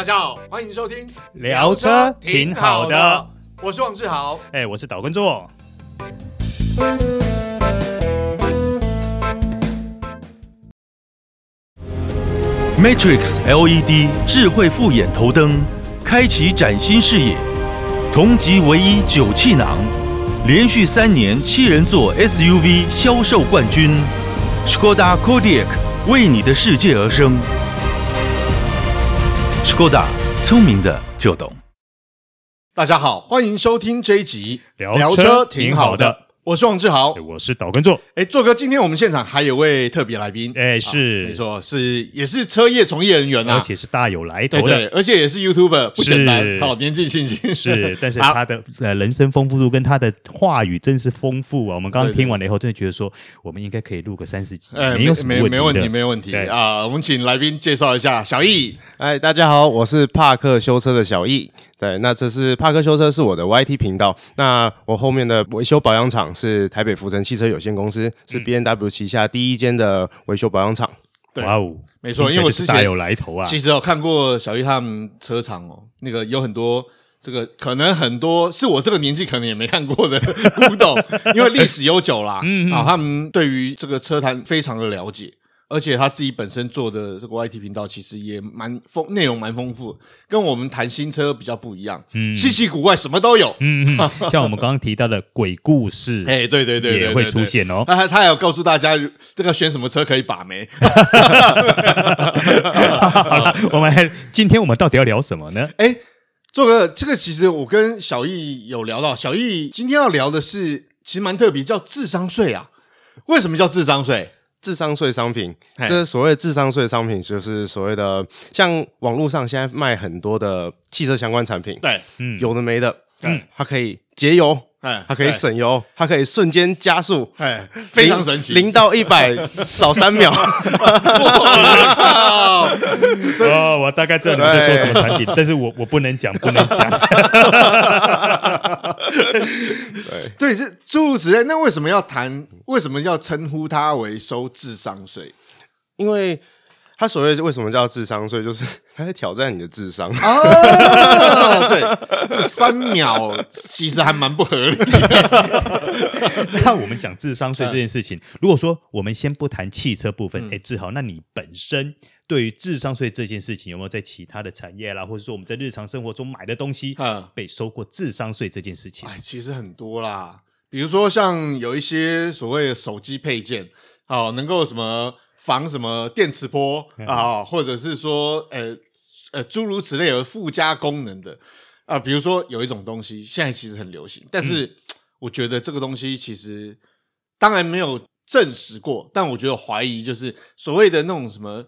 大家好，欢迎收听聊车挺好的，我是王志豪，哎，我是岛根座。Matrix LED 智慧复眼头灯，开启崭新视野，同级唯一九气囊，连续三年七人座 SUV 销售冠军 Skoda Kodiaq 为你的世界而生。Škoda，聪明的就懂。大家好，欢迎收听这一集聊车挺好的。我是王志豪，我是岛根座。哎，座哥，今天我们现场还有位特别来宾，哎，是没错，是也是车业从业人员啊，而且是大有来头的，对，而且也是 YouTuber，不简单，好，年纪轻轻是，但是他的 呃人生丰富度跟他的话语真是丰富啊。我们刚刚听完了以后，真的觉得说我们应该可以录个三十集，哎，没有什么没没问题，没问题啊。我们请来宾介绍一下小易。哎，大家好，我是帕克修车的小易。对，那这是帕克修车，是我的 YT 频道。那我后面的维修保养厂是台北福成汽车有限公司，是 B N W 旗下第一间的维修保养厂。对，哇哦，没错，因为我之前有来头啊。其实我看过小易他们车厂哦，那个有很多这个可能很多是我这个年纪可能也没看过的 古董，因为历史悠久啦。嗯啊，他们对于这个车坛非常的了解。而且他自己本身做的这个 YT 频道，其实也蛮丰，内容蛮丰富，跟我们谈新车比较不一样，嗯，稀奇古怪什么都有，嗯，像我们刚刚提到的鬼故事，哎，对对对，也会出现哦。那他他还有告诉大家这个选什么车可以把妹。好了，我们来，今天我们到底要聊什么呢？哎，做个这个，其实我跟小易有聊到，小易今天要聊的是，其实蛮特别，叫智商税啊。为什么叫智商税？智商税商品，这是所谓智商税商品，就是所谓的像网络上现在卖很多的汽车相关产品，对，嗯，有的没的，嗯，它可以节油，哎，它可以省油，它可以瞬间加速，哎，非常神奇，零到一百 少三秒。哦，我大概知道你们在说什么产品，但是我我不能讲，不能讲。对，对，是诸如此类。那为什么要谈？为什么要称呼他为收智商税？因为他所谓为什么叫智商税，就是他在挑战你的智商啊。对，这三秒其实还蛮不合理的。那我们讲智商税这件事情，如果说我们先不谈汽车部分，哎、嗯，志豪，那你本身。对于智商税这件事情，有没有在其他的产业啦，或者说我们在日常生活中买的东西，嗯，被收过智商税这件事情？哎，其实很多啦，比如说像有一些所谓的手机配件，哦，能够什么防什么电磁波啊，或者是说呃呃诸如此类有附加功能的啊，比如说有一种东西现在其实很流行，但是我觉得这个东西其实当然没有证实过，但我觉得怀疑就是所谓的那种什么。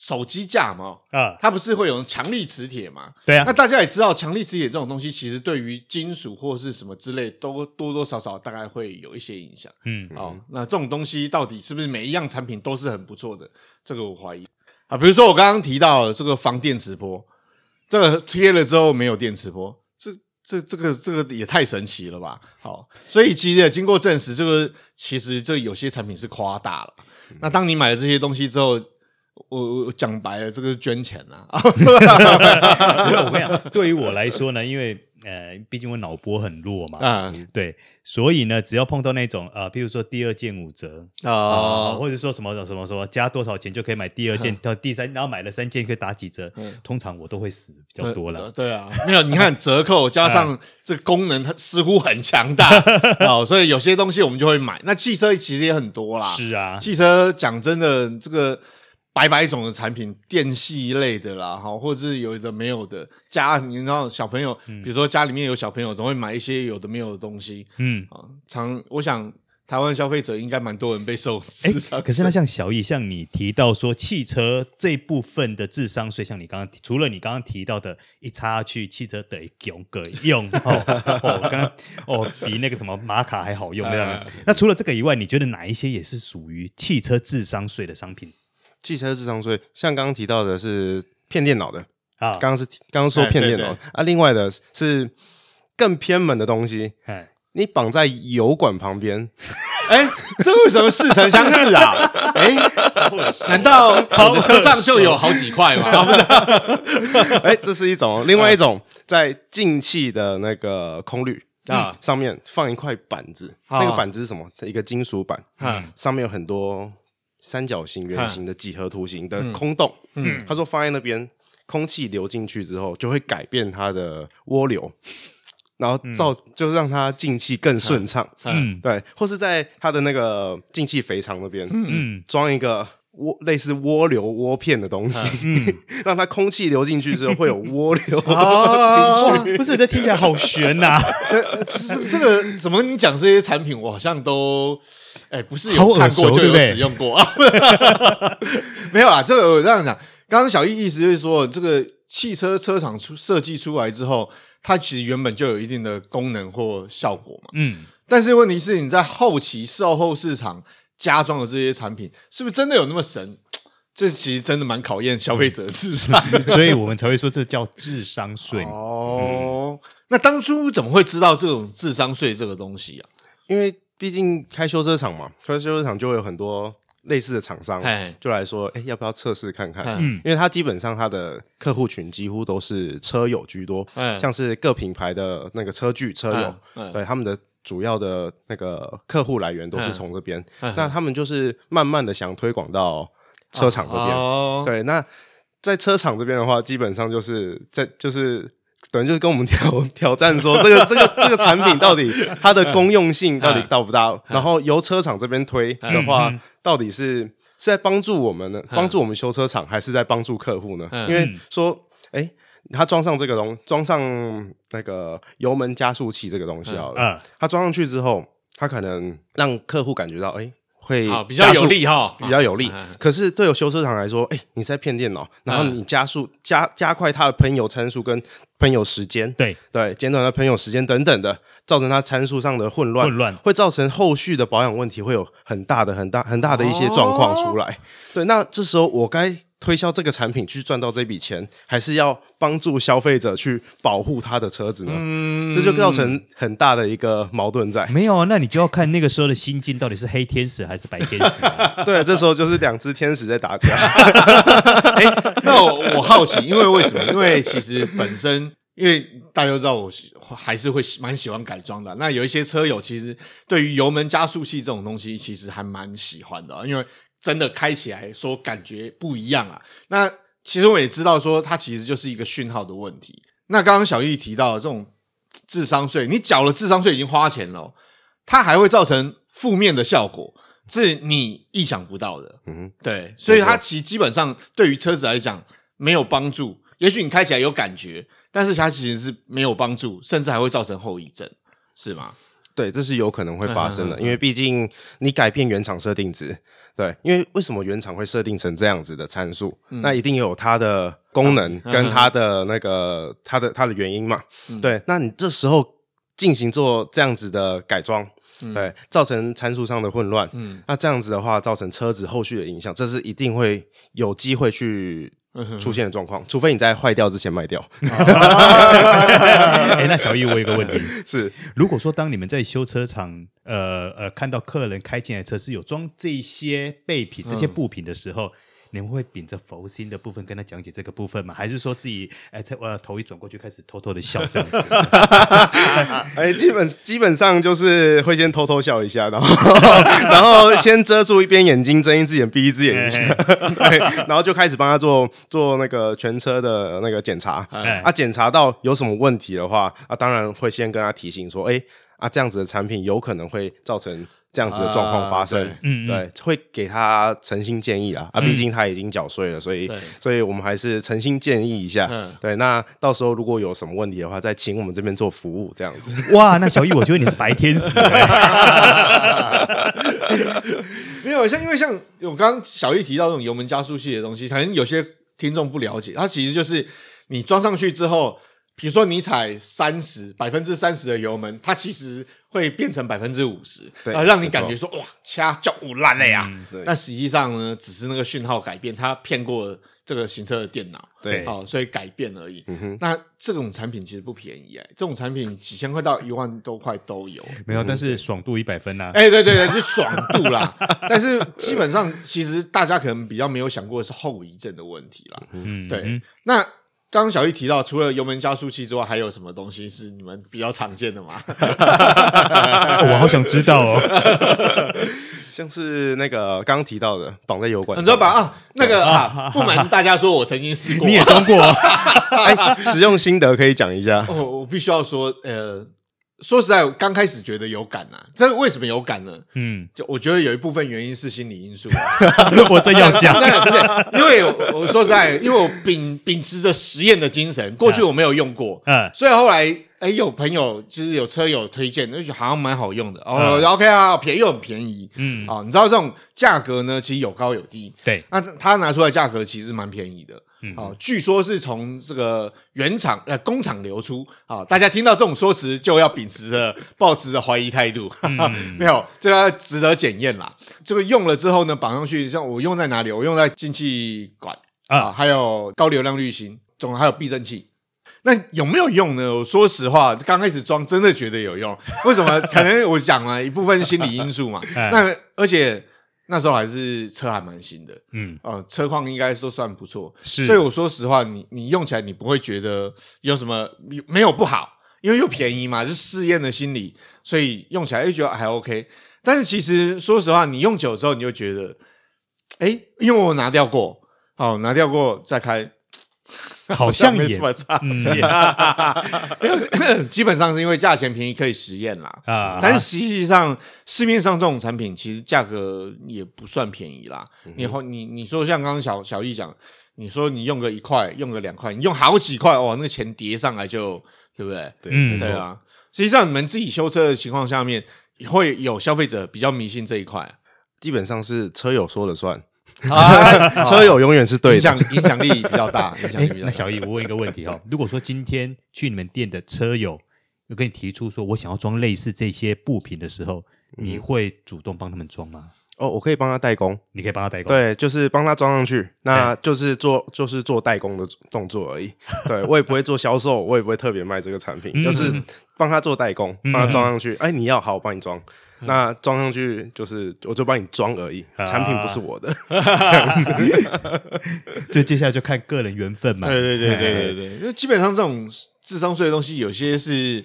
手机架嘛，啊，它不是会有强力磁铁嘛？对啊。那大家也知道，强力磁铁这种东西，其实对于金属或是什么之类，都多多少少大概会有一些影响。嗯，哦，那这种东西到底是不是每一样产品都是很不错的？这个我怀疑啊。比如说我刚刚提到这个防电磁波，这个贴了之后没有电磁波，这这这个这个也太神奇了吧？好，所以其实经过证实，这个其实这有些产品是夸大了。那当你买了这些东西之后，我我讲白了，这个是捐钱呐、啊。我跟你讲，对于我来说呢，因为呃，毕竟我脑波很弱嘛，啊、嗯，对，所以呢，只要碰到那种呃，譬如说第二件五折啊、哦呃，或者说什么什么什么加多少钱就可以买第二件 到第三，然后买了三件可以打几折，嗯、通常我都会死比较多了。对啊，没有，你看折扣加上这个功能，它似乎很强大 哦，所以有些东西我们就会买。那汽车其实也很多啦，是啊，汽车讲真的这个。百百种的产品，电系类的啦，哈，或者是有的没有的，家你知道小朋友，嗯、比如说家里面有小朋友，都会买一些有的没有的东西，嗯啊，常我想台湾消费者应该蛮多人被受智商税。可是那像小易，像你提到说汽车这部分的智商税，像你刚刚除了你刚刚提到的，一插去汽车得用个用哦哦，刚刚哦比那个什么玛卡还好用这样。呃、那除了这个以外，你觉得哪一些也是属于汽车智商税的商品？汽车智商税，像刚刚提到的是骗电脑的啊，刚刚是刚刚说骗电脑。啊，另外的是更偏门的东西，你绑在油管旁边，哎，这为什么似曾相识啊？哎，难道车上就有好几块吗？哎，这是一种，另外一种在进气的那个空滤啊。上面放一块板子，那个板子是什么？一个金属板，嗯，上面有很多三角形、圆形的几何图形的空洞，嗯，他说放在那边，空气流进去之后就会改变它的涡流。然后造就让它进气更顺畅，嗯，对，或是在它的那个进气肥肠那边，嗯，装一个涡类似涡流涡片的东西，嗯，让它空气流进去之后会有 涡流进去。不是，这听起来好悬呐！这这这个什么？你讲这些产品，我好像都哎，不是有看过就有使用过啊？没有啊，这个我这样讲，刚刚小易意思就是说，这个汽车车厂出设计出来之后。它其实原本就有一定的功能或效果嘛，嗯，但是问题是你在后期售后市场加装的这些产品，是不是真的有那么神？这其实真的蛮考验消费者的智商，所以我们才会说这叫智商税。哦，嗯、那当初怎么会知道这种智商税这个东西啊？因为毕竟开修车厂嘛，开修车厂就会有很多。类似的厂商就来说，哎，要不要测试看看？嗯，因为他基本上他的客户群几乎都是车友居多，像是各品牌的那个车具车友，对他们的主要的那个客户来源都是从这边。那他们就是慢慢的想推广到车厂这边。对，那在车厂这边的话，基本上就是在就是。等于就是跟我们挑挑战说，这个这个这个产品到底它的公用性到底到不到？然后由车厂这边推的话，到底是是在帮助我们呢？帮助我们修车厂，还是在帮助客户呢？因为说，哎，他装上这个东，装上那个油门加速器这个东西好了，嗯他装上去之后，他可能让客户感觉到，哎。会比较有利哈，比较有利。可是对有修车厂来说，哎，你在骗电脑，然后你加速加加快它的喷油参数跟喷油时间，对对，减短它喷油时间等等的，造成它参数上的混乱，混乱会造成后续的保养问题，会有很大的很大很大的一些状况出来。对，那这时候我该。推销这个产品去赚到这笔钱，还是要帮助消费者去保护他的车子呢？嗯，这就造成很大的一个矛盾在。没有啊，那你就要看那个时候的心境到底是黑天使还是白天使啊。对，这时候就是两只天使在打架。欸，那我我好奇，因为为什么？因为其实本身，因为大家都知道，我还是会蛮喜欢改装的。那有一些车友其实对于油门加速器这种东西，其实还蛮喜欢的，因为。真的开起来说感觉不一样啊！那其实我也知道说它其实就是一个讯号的问题。那刚刚小易提到的这种智商税，你缴了智商税已经花钱了，它还会造成负面的效果，是你意想不到的。嗯，对，所以它其实基本上对于车子来讲没有帮助。也许你开起来有感觉，但是它其实是没有帮助，甚至还会造成后遗症，是吗？对，这是有可能会发生的，因为毕竟你改变原厂设定值。对，因为为什么原厂会设定成这样子的参数？嗯、那一定有它的功能跟它的那个它的它的原因嘛。嗯、对，那你这时候进行做这样子的改装，嗯、对，造成参数上的混乱，嗯，那这样子的话，造成车子后续的影响，这是一定会有机会去。出现的状况，除非你在坏掉之前卖掉。哎，那小易，我有个问题是：如果说当你们在修车厂，呃呃，看到客人开进来车是有装这些备品、这些布品的时候。嗯你们会秉着佛心的部分跟他讲解这个部分吗？还是说自己哎，我、呃、头一转过去开始偷偷的笑这样子？哎，基本基本上就是会先偷偷笑一下，然后 然后先遮住一边眼睛，睁一只眼闭一只眼一下，对，然后就开始帮他做做那个全车的那个检查。啊，检查到有什么问题的话，啊，当然会先跟他提醒说，哎，啊，这样子的产品有可能会造成。这样子的状况发生，嗯，对，会给他诚心建议啊，啊，毕竟他已经缴税了，所以，所以我们还是诚心建议一下，对，那到时候如果有什么问题的话，再请我们这边做服务，这样子。哇，那小易，我觉得你是白天使。没有像，因为像我刚刚小易提到这种油门加速器的东西，可能有些听众不了解，它其实就是你装上去之后。比如说你踩三十百分之三十的油门，它其实会变成百分之五十，啊，让你感觉说哇，掐叫五烂了呀。但实际上呢，只是那个讯号改变，它骗过这个行车的电脑，对，哦，所以改变而已。那这种产品其实不便宜哎，这种产品几千块到一万多块都有。没有，但是爽度一百分呐。哎，对对对，就爽度啦。但是基本上，其实大家可能比较没有想过的是后遗症的问题啦。嗯，对，那。刚刚小玉提到，除了油门加速器之外，还有什么东西是你们比较常见的吗？我好想知道哦。像是那个刚刚提到的绑在油管，你知道吧？啊，那个啊，不瞒大家说，我曾经试过，你也装过，使用心得可以讲一下。我我必须要说，呃。说实在，我刚开始觉得有感呐、啊，这为什么有感呢？嗯，就我觉得有一部分原因是心理因素。我真要讲，不是，因为我，我说实在，因为我秉秉持着实验的精神，过去我没有用过，嗯，所以后来哎有朋友就是有车友推荐，那就好像蛮好用的。哦。OK 啊，便宜又很便宜，嗯。啊，你知道这种价格呢，其实有高有低，对，那他拿出来价格其实蛮便宜的。嗯，好，据说是从这个原厂呃工厂流出，啊，大家听到这种说辞就要秉持着抱持着怀疑态度，嗯、没有，这个值得检验啦。这个用了之后呢，绑上去，像我用在哪里？我用在进气管啊，啊，还有高流量滤芯，总还有避震器。那有没有用呢？我说实话，刚开始装真的觉得有用。为什么？可能我讲了一部分心理因素嘛。那而且。那时候还是车还蛮新的，嗯，呃，车况应该说算不错，是。所以我说实话，你你用起来你不会觉得有什么没有不好，因为又便宜嘛，就试验的心理，所以用起来又觉得还 OK。但是其实说实话，你用久之后，你就觉得，哎，因为我拿掉过，哦，拿掉过再开。好像没什么差，基本上是因为价钱便宜可以实验啦。啊，但是实际上市面上这种产品其实价格也不算便宜啦。你你你说像刚刚小小易讲，你说你用个一块，用个两块，你用好几块哦，那个钱叠上来就对不对？对，对啊。实际上你们自己修车的情况下面，会有消费者比较迷信这一块，基本上是车友说了算。啊，车友永远是对的，影响影响力比较大。影响力比较大。那小易，我问一个问题哈，如果说今天去你们店的车友有跟你提出说我想要装类似这些布品的时候，你会主动帮他们装吗？哦，我可以帮他代工，你可以帮他代工，对，就是帮他装上去，那就是做就是做代工的动作而已。对，我也不会做销售，我也不会特别卖这个产品，就是帮他做代工，帮他装上去。哎，你要好，我帮你装。那装上去就是，我就帮你装而已，啊、产品不是我的，这样子。就接下来就看个人缘分嘛。对对对对对对，因为基本上这种智商税的东西，有些是，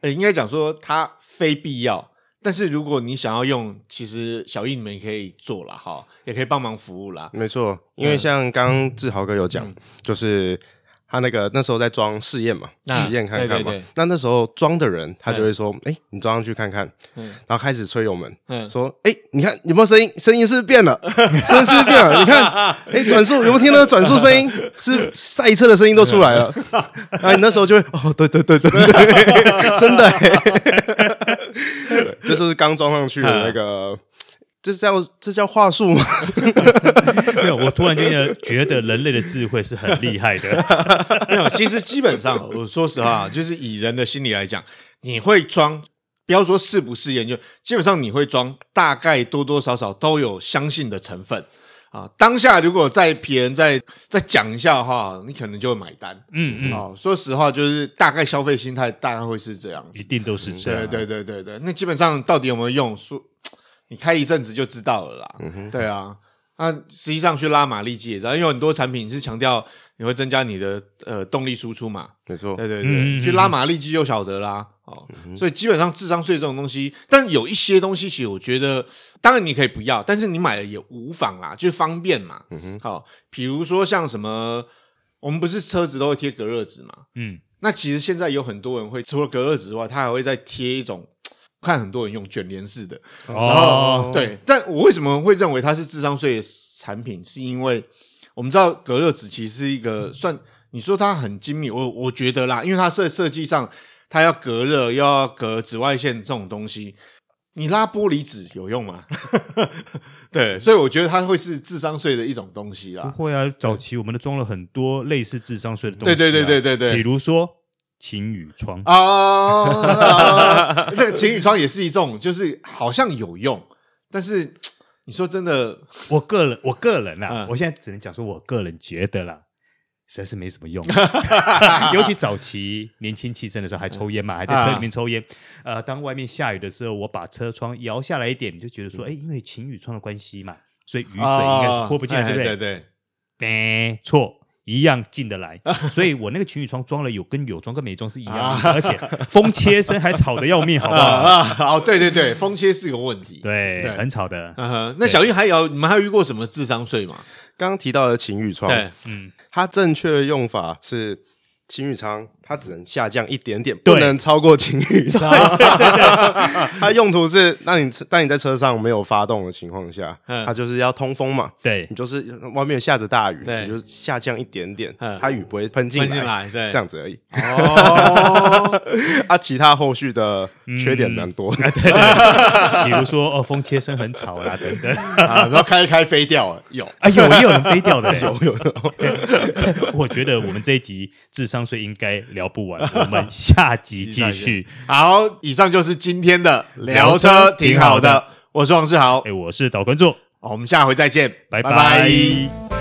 呃，应该讲说它非必要，但是如果你想要用，其实小易你们也可以做了哈，也可以帮忙服务啦。没错，因为像刚刚志豪哥有讲，嗯、就是。他那个那时候在装试验嘛，实验看看嘛。那那时候装的人，他就会说：“哎，你装上去看看。”然后开始吹油门，说：“哎，你看有没有声音？声音是不是变了？声音是变了？你看，哎，转速有没有听到转速声音？是赛车的声音都出来了。”啊，你那时候就会哦，对对对对对，真的，这就是刚装上去的那个。这叫这叫话术吗？没有，我突然间觉得人类的智慧是很厉害的。没有，其实基本上，我说实话，就是以人的心理来讲，你会装，不要说试不试验，就基本上你会装，大概多多少少都有相信的成分啊。当下如果再别人再再讲一下的话，你可能就会买单。嗯嗯，啊，说实话，就是大概消费心态大概会是这样子，一定都是这样。对对对对对，那基本上到底有没有用？说。你开一阵子就知道了啦，嗯、哼对啊，那实际上去拉马力机也知道，因为很多产品是强调你会增加你的呃动力输出嘛，没错，对对对，嗯、去拉马力机就晓得啦，哦，嗯、所以基本上智商税这种东西，但有一些东西其实我觉得，当然你可以不要，但是你买了也无妨啦，就方便嘛，嗯哼，好，比如说像什么，我们不是车子都会贴隔热纸嘛，嗯，那其实现在有很多人会除了隔热纸之外，他还会再贴一种。看很多人用卷帘式的，然后对，但我为什么会认为它是智商税产品？是因为我们知道隔热纸其实是一个算你说它很精密，我我觉得啦，因为它设设计上它要隔热，又要隔紫外线这种东西，你拉玻璃纸有用吗？对，所以我觉得它会是智商税的一种东西啦。不会啊，早期我们都装了很多类似智商税的东西，对对对对对对，比如说晴雨窗啊，这个晴雨窗也是一种，就是好像有用，但是 你说真的，我个人我个人啊，嗯、我现在只能讲说，我个人觉得啦，实在是没什么用。尤其早期年轻气盛的时候还抽烟嘛，还在车里面抽烟。啊、呃，当外面下雨的时候，我把车窗摇下来一点，你就觉得说，哎、嗯，因为晴雨窗的关系嘛，所以雨水应该是泼不进来，对不对？对对，没错。一样进得来，所以我那个情侣窗装了有跟有装跟没装是一样而且风切声还吵得要命，好不好？啊，哦，对对对，风切是个问题，对，很吵的。啊、那小玉还有你们还有遇过什么智商税吗？刚刚提到的情侣窗，对，嗯，它正确的用法是。情侣窗它只能下降一点点，不能超过晴雨。窗。它用途是，当你当你在车上没有发动的情况下，它就是要通风嘛。对，你就是外面下着大雨，你就下降一点点，它雨不会喷进来，对，这样子而已。哦，啊，其他后续的缺点蛮多的，对，比如说哦，风切声很吵啦，等等。啊，然后开一开飞掉了，有。啊，有也有人飞掉的，有有有。我觉得我们这一集智商。税应该聊不完，我们下集 继续。好，以上就是今天的聊车，挺好的。我是王志豪，哎，我是导观众，我们下回再见，拜拜。